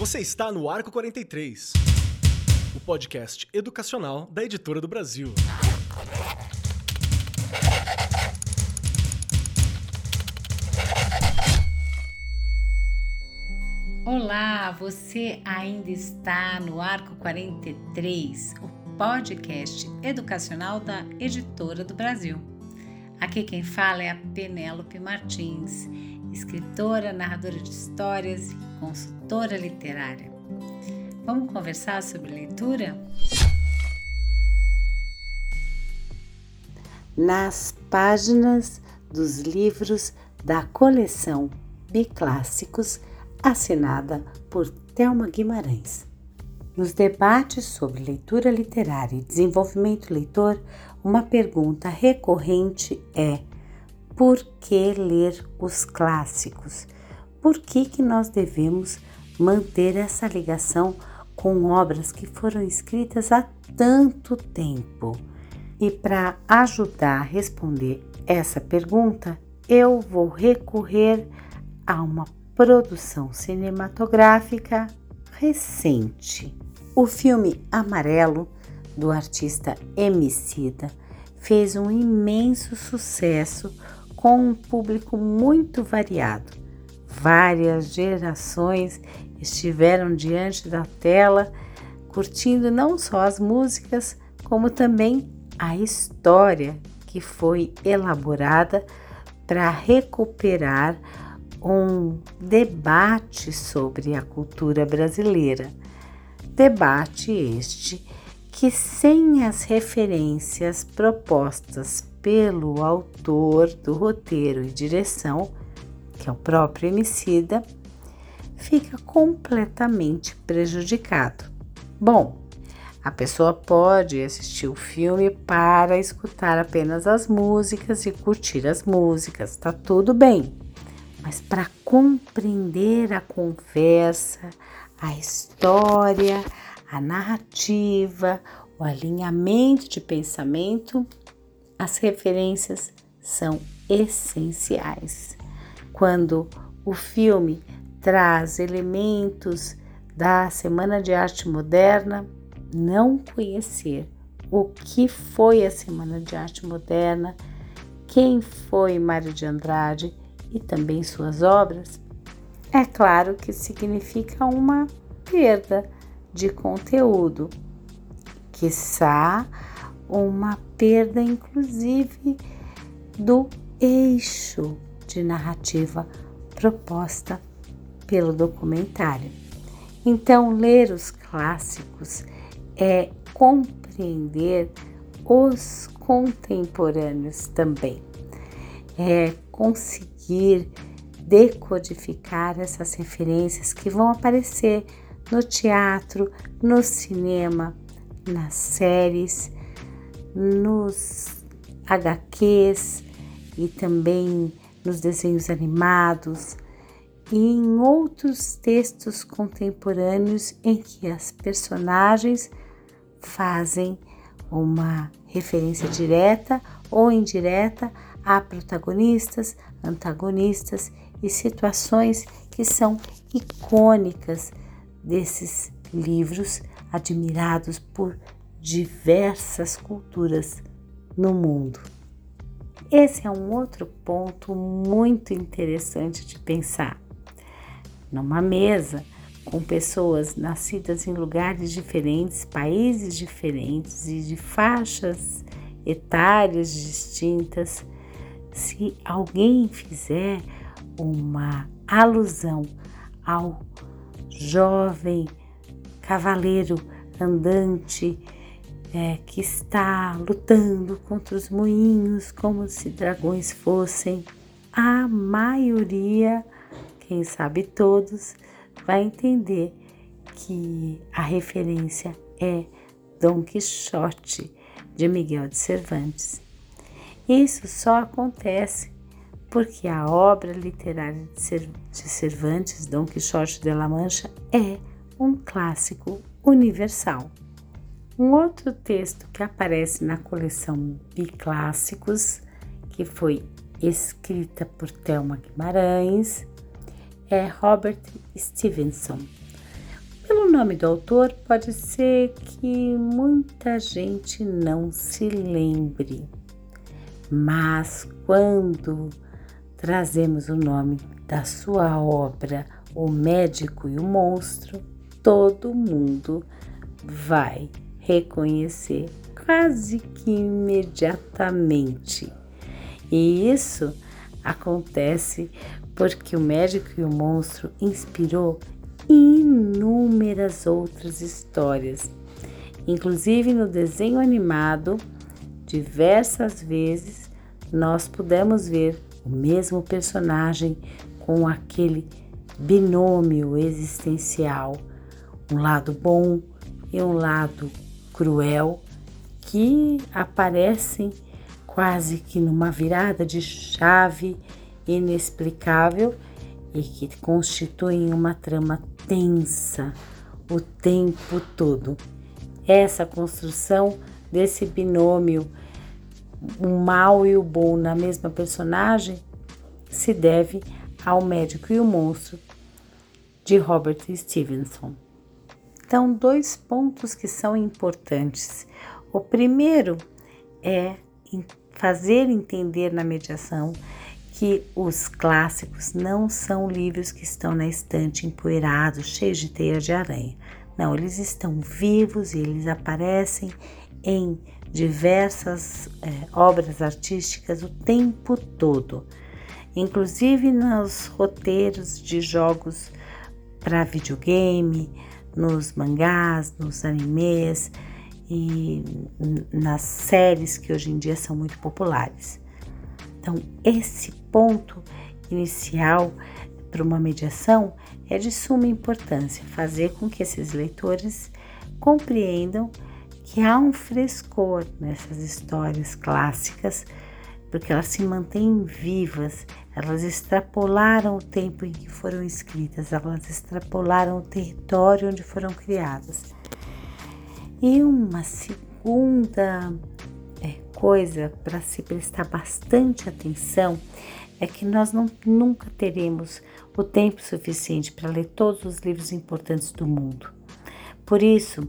Você está no Arco 43, o podcast educacional da Editora do Brasil. Olá, você ainda está no Arco 43, o podcast educacional da Editora do Brasil. Aqui quem fala é a Penélope Martins, escritora, narradora de histórias e consultora literária. Vamos conversar sobre leitura? Nas páginas dos livros da coleção Biclássicos, assinada por Thelma Guimarães. Nos debates sobre leitura literária e desenvolvimento leitor, uma pergunta recorrente é: por que ler os clássicos? Por que, que nós devemos manter essa ligação com obras que foram escritas há tanto tempo? E para ajudar a responder essa pergunta, eu vou recorrer a uma produção cinematográfica recente. O filme Amarelo, do artista Emicida, fez um imenso sucesso com um público muito variado. Várias gerações estiveram diante da tela curtindo não só as músicas, como também a história que foi elaborada para recuperar um debate sobre a cultura brasileira. Debate este que, sem as referências propostas pelo autor do roteiro e direção, que é o próprio Emicida, fica completamente prejudicado. Bom, a pessoa pode assistir o filme para escutar apenas as músicas e curtir as músicas, tá tudo bem. Mas para compreender a conversa, a história, a narrativa, o alinhamento de pensamento, as referências são essenciais. Quando o filme traz elementos da Semana de Arte Moderna, não conhecer o que foi a Semana de Arte Moderna, quem foi Mário de Andrade e também suas obras, é claro que significa uma perda de conteúdo, quiçá uma perda, inclusive, do eixo de narrativa proposta pelo documentário. Então, ler os clássicos é compreender os contemporâneos também, é conseguir decodificar essas referências que vão aparecer no teatro, no cinema, nas séries nos HQs e também nos desenhos animados e em outros textos contemporâneos em que as personagens fazem uma referência direta ou indireta a protagonistas, antagonistas e situações que são icônicas desses livros admirados por diversas culturas no mundo. Esse é um outro ponto muito interessante de pensar. Numa mesa com pessoas nascidas em lugares diferentes, países diferentes e de faixas etárias distintas, se alguém fizer uma alusão ao jovem cavaleiro andante é, que está lutando contra os moinhos como se dragões fossem, a maioria, quem sabe todos, vai entender que a referência é Dom Quixote de Miguel de Cervantes. Isso só acontece porque a obra literária de Cervantes, Dom Quixote de la Mancha, é um clássico universal. Um outro texto que aparece na coleção Biclássicos, que foi escrita por Thelma Guimarães, é Robert Stevenson, O nome do autor pode ser que muita gente não se lembre, mas quando trazemos o nome da sua obra, O Médico e o Monstro, todo mundo vai reconhecer quase que imediatamente. E isso acontece porque o médico e o monstro inspirou inúmeras outras histórias. Inclusive no desenho animado, diversas vezes nós pudemos ver o mesmo personagem com aquele binômio existencial, um lado bom e um lado cruel, que aparecem quase que numa virada de chave inexplicável e que constituem uma trama tensa o tempo todo. Essa construção desse binômio, o mal e o bom na mesma personagem, se deve ao médico e o monstro de Robert Stevenson. Então, dois pontos que são importantes. O primeiro é fazer entender na mediação que os clássicos não são livros que estão na estante empoeirados, cheios de teia de aranha. Não, eles estão vivos e eles aparecem em diversas é, obras artísticas o tempo todo, inclusive nos roteiros de jogos para videogame, nos mangás, nos animes e nas séries que hoje em dia são muito populares. Então, esse ponto inicial para uma mediação é de suma importância, fazer com que esses leitores compreendam que há um frescor nessas histórias clássicas, porque elas se mantêm vivas, elas extrapolaram o tempo em que foram escritas, elas extrapolaram o território onde foram criadas. E uma segunda é, coisa para se prestar bastante atenção é que nós não, nunca teremos o tempo suficiente para ler todos os livros importantes do mundo. Por isso,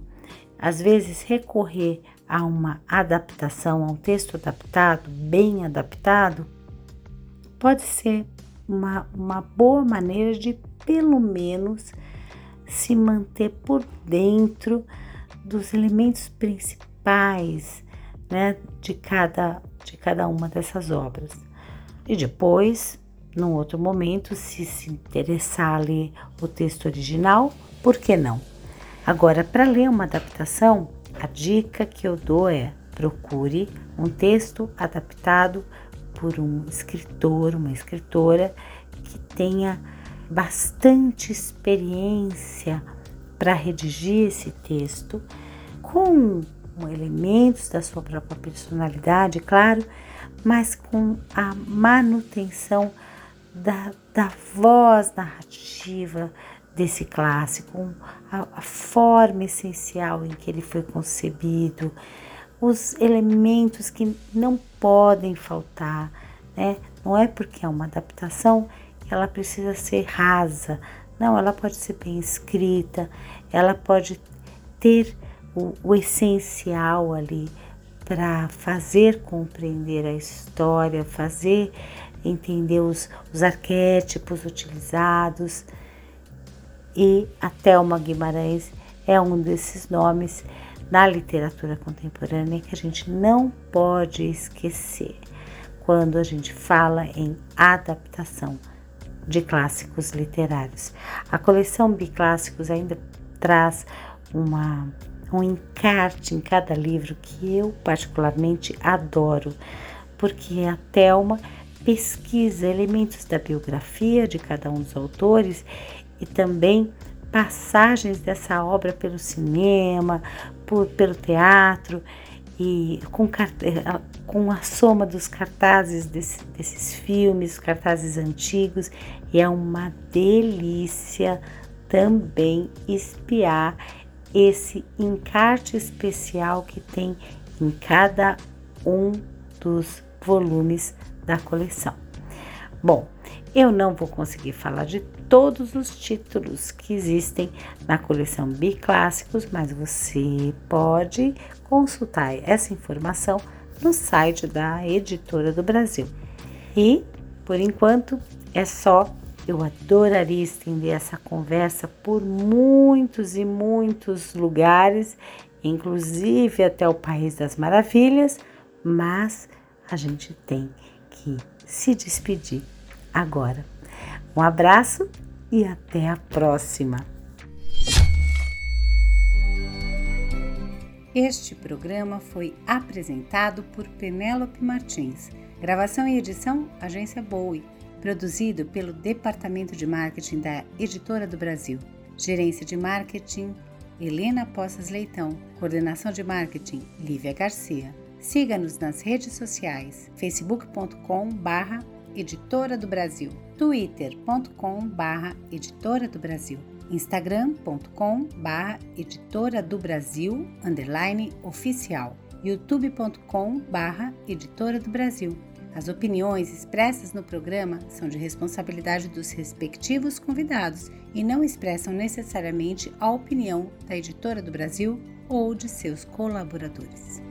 às vezes recorrer a uma adaptação, a um texto adaptado, bem adaptado, pode ser uma, uma boa maneira de, pelo menos, se manter por dentro dos elementos principais né, de, cada, de cada uma dessas obras. E depois, num outro momento, se se interessar a ler o texto original, por que não? Agora, para ler uma adaptação, a dica que eu dou é procure um texto adaptado por um escritor, uma escritora que tenha bastante experiência para redigir esse texto com elementos da sua própria personalidade, claro, mas com a manutenção da, da voz narrativa desse clássico, a, a forma essencial em que ele foi concebido, os elementos que não podem faltar, né? Não é porque é uma adaptação que ela precisa ser rasa, não, ela pode ser bem escrita, ela pode ter o, o essencial ali para fazer compreender a história, fazer entender os, os arquétipos utilizados. E a Thelma Guimarães é um desses nomes na literatura contemporânea que a gente não pode esquecer quando a gente fala em adaptação de clássicos literários. A coleção Biclássicos ainda traz uma um encarte em cada livro que eu particularmente adoro, porque a Thelma pesquisa elementos da biografia de cada um dos autores e também passagens dessa obra pelo cinema, por, pelo teatro e com, com, a soma dos cartazes desse, desses filmes, cartazes antigos, e é uma delícia também espiar esse encarte especial que tem em cada um dos volumes da coleção. Bom, Eu não vou conseguir falar de todos os títulos que existem na coleção Biclássicos, mas você pode consultar essa informação no site da Editora do Brasil. E, por enquanto, é só. Eu adoraria estender essa conversa por muitos e muitos lugares, inclusive até o País das Maravilhas, mas a gente tem que se despedir agora. Um abraço e até a próxima! Este programa foi apresentado por Penélope Martins. Gravação e edição Agência Bowie. Produzido pelo Departamento de Marketing da Editora do Brasil. Gerência de Marketing Helena Poças Leitão. Coordenação de Marketing Lívia Garcia. Siga-nos nas redes sociais: facebook.com/barra Editora do Brasil, twitter.com/barra Editora do Brasil, instagram.com/barra Editora do Brasil underline oficial, youtube.com/barra Editora do Brasil. As opiniões expressas no programa são de responsabilidade dos respectivos convidados e não expressam necessariamente a opinião da Editora do Brasil ou de seus colaboradores.